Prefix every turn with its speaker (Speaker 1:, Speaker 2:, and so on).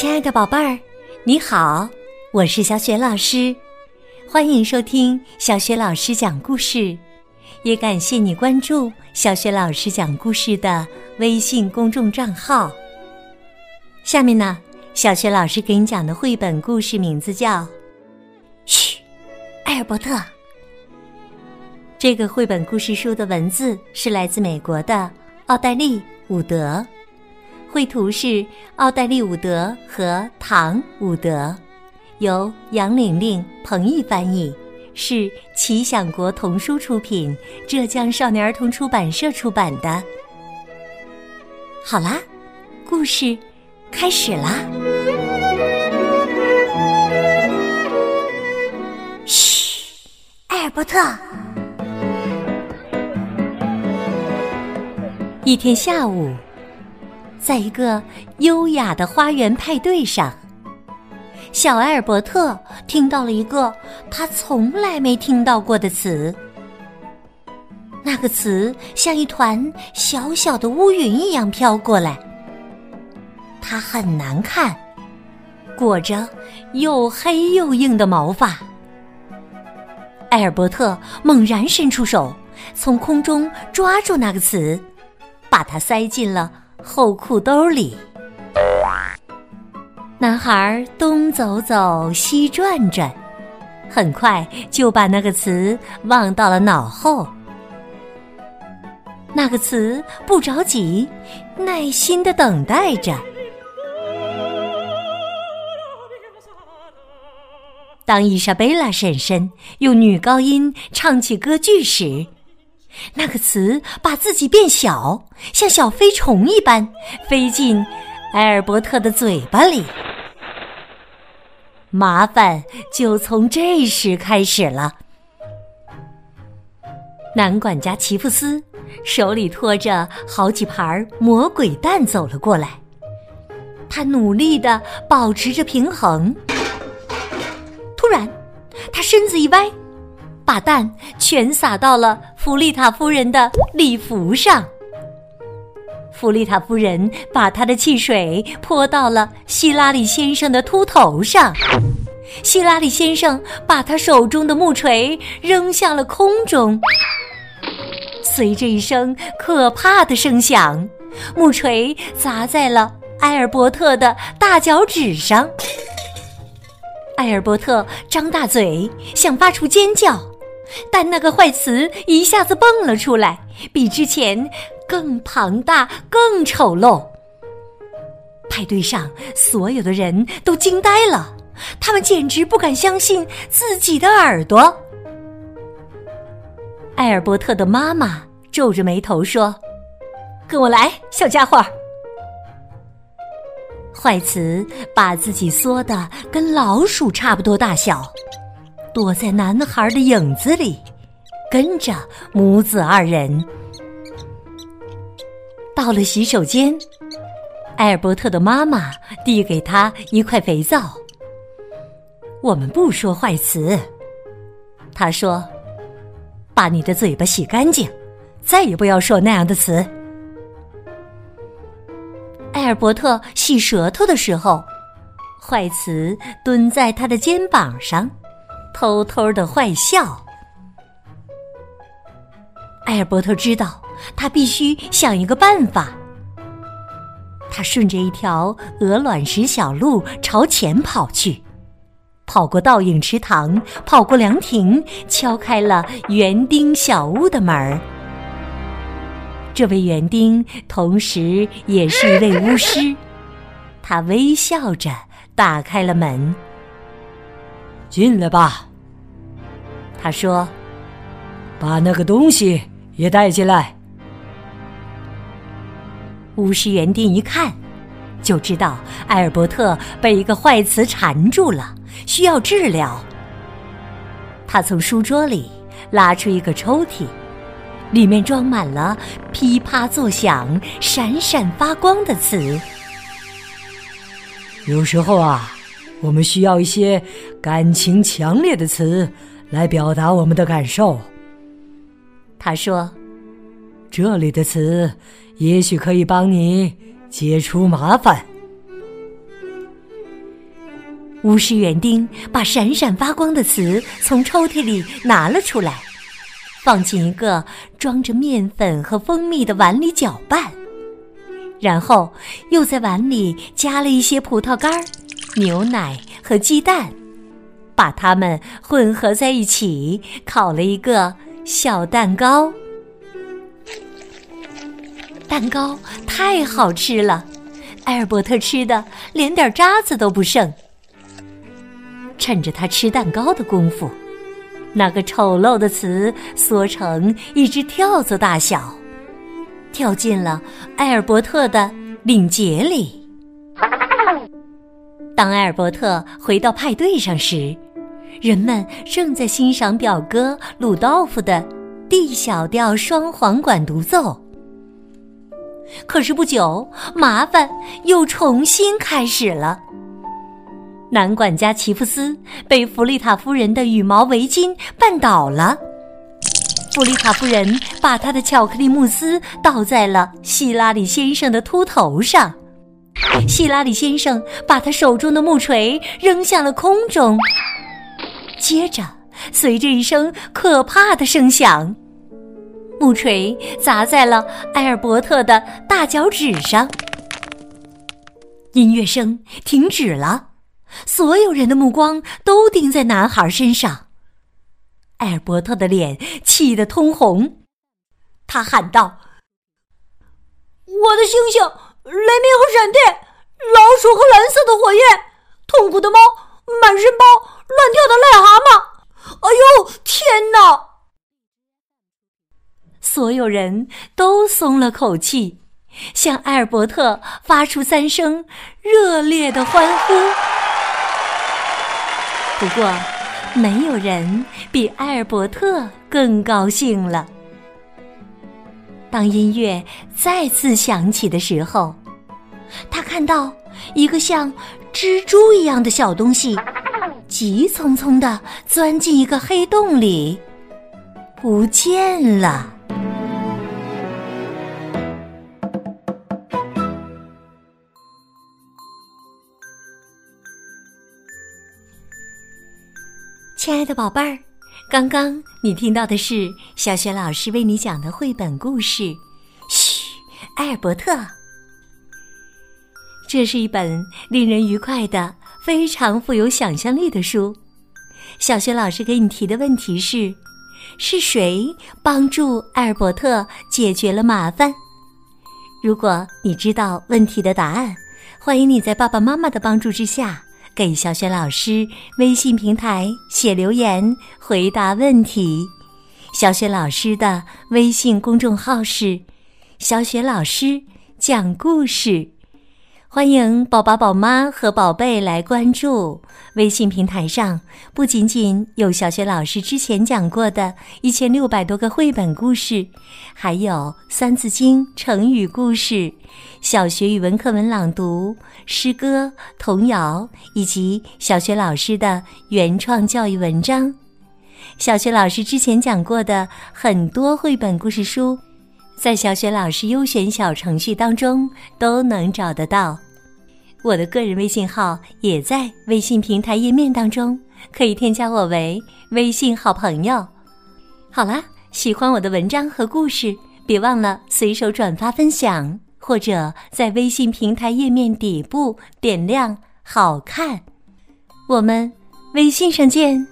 Speaker 1: 亲爱的宝贝儿，你好，我是小雪老师，欢迎收听小雪老师讲故事，也感谢你关注小雪老师讲故事的微信公众账号。下面呢，小雪老师给你讲的绘本故事名字叫《嘘，艾尔伯特》。这个绘本故事书的文字是来自美国的奥黛丽·伍德。绘图是奥黛丽·伍德和唐·伍德，由杨玲玲、彭毅翻译，是奇想国童书出品，浙江少年儿童出版社出版的。好啦，故事开始啦！嘘，艾尔伯特。一天下午。在一个优雅的花园派对上，小埃尔伯特听到了一个他从来没听到过的词。那个词像一团小小的乌云一样飘过来，它很难看，裹着又黑又硬的毛发。埃尔伯特猛然伸出手，从空中抓住那个词，把它塞进了。后裤兜里，男孩东走走，西转转，很快就把那个词忘到了脑后。那个词不着急，耐心的等待着。当伊莎贝拉婶婶用女高音唱起歌剧时。那个词把自己变小，像小飞虫一般飞进埃尔伯特的嘴巴里。麻烦就从这时开始了。男管家齐布斯手里托着好几盘魔鬼蛋走了过来，他努力的保持着平衡。突然，他身子一歪。把蛋全撒到了弗丽塔夫人的礼服上。弗丽塔夫人把她的汽水泼到了希拉里先生的秃头上。希拉里先生把他手中的木锤扔向了空中。随着一声可怕的声响，木锤砸在了埃尔伯特的大脚趾上。埃尔伯特张大嘴，想发出尖叫。但那个坏词一下子蹦了出来，比之前更庞大、更丑陋。派对上所有的人都惊呆了，他们简直不敢相信自己的耳朵。艾尔伯特的妈妈皱着眉头说：“跟我来，小家伙。”坏词把自己缩的跟老鼠差不多大小。躲在男孩的影子里，跟着母子二人到了洗手间。埃尔伯特的妈妈递给他一块肥皂。我们不说坏词，他说：“把你的嘴巴洗干净，再也不要说那样的词。”埃尔伯特洗舌头的时候，坏词蹲在他的肩膀上。偷偷的坏笑。埃尔伯特知道，他必须想一个办法。他顺着一条鹅卵石小路朝前跑去，跑过倒影池塘，跑过凉亭，敲开了园丁小屋的门儿。这位园丁同时也是一位巫师，他微笑着打开了门。
Speaker 2: 进来吧，
Speaker 1: 他说：“
Speaker 2: 把那个东西也带进来。”
Speaker 1: 巫师园丁一看，就知道埃尔伯特被一个坏词缠住了，需要治疗。他从书桌里拉出一个抽屉，里面装满了噼啪作响、闪闪发光的词。
Speaker 2: 有时候啊。我们需要一些感情强烈的词来表达我们的感受。
Speaker 1: 他说：“
Speaker 2: 这里的词也许可以帮你解除麻烦。”
Speaker 1: 巫师园丁把闪闪发光的词从抽屉里拿了出来，放进一个装着面粉和蜂蜜的碗里搅拌，然后又在碗里加了一些葡萄干、牛奶和鸡蛋，把它们混合在一起，烤了一个小蛋糕。蛋糕太好吃了，艾尔伯特吃的连点渣子都不剩。趁着他吃蛋糕的功夫，那个丑陋的词缩成一只跳蚤大小，跳进了艾尔伯特的领结里。当艾尔伯特回到派对上时，人们正在欣赏表哥鲁道夫的 D 小调双簧管独奏。可是不久，麻烦又重新开始了。男管家齐夫斯被弗丽塔夫人的羽毛围巾绊倒了，弗丽塔夫人把她的巧克力慕斯倒在了希拉里先生的秃头上，希拉里先生把他手中的木锤扔向了空中，接着随着一声可怕的声响。木锤砸在了埃尔伯特的大脚趾上，音乐声停止了，所有人的目光都盯在男孩身上。埃尔伯特的脸气得通红，他喊道：“
Speaker 3: 我的星星，雷鸣和闪电，老鼠和蓝色的火焰，痛苦的猫，满身包，乱跳的癞蛤蟆！哎呦，天哪！”
Speaker 1: 所有人都松了口气，向埃尔伯特发出三声热烈的欢呼。不过，没有人比埃尔伯特更高兴了。当音乐再次响起的时候，他看到一个像蜘蛛一样的小东西，急匆匆的钻进一个黑洞里，不见了。亲爱的宝贝儿，刚刚你听到的是小雪老师为你讲的绘本故事《嘘，艾尔伯特》。这是一本令人愉快的、非常富有想象力的书。小雪老师给你提的问题是：是谁帮助艾尔伯特解决了麻烦？如果你知道问题的答案，欢迎你在爸爸妈妈的帮助之下。给小雪老师微信平台写留言回答问题。小雪老师的微信公众号是“小雪老师讲故事”，欢迎宝宝、宝妈和宝贝来关注。微信平台上不仅仅有小学老师之前讲过的一千六百多个绘本故事，还有《三字经》成语故事。小学语文课文朗读、诗歌、童谣，以及小学老师的原创教育文章。小学老师之前讲过的很多绘本故事书，在小雪老师优选小程序当中都能找得到。我的个人微信号也在微信平台页面当中，可以添加我为微信好朋友。好啦，喜欢我的文章和故事，别忘了随手转发分享。或者在微信平台页面底部点亮“好看”，我们微信上见。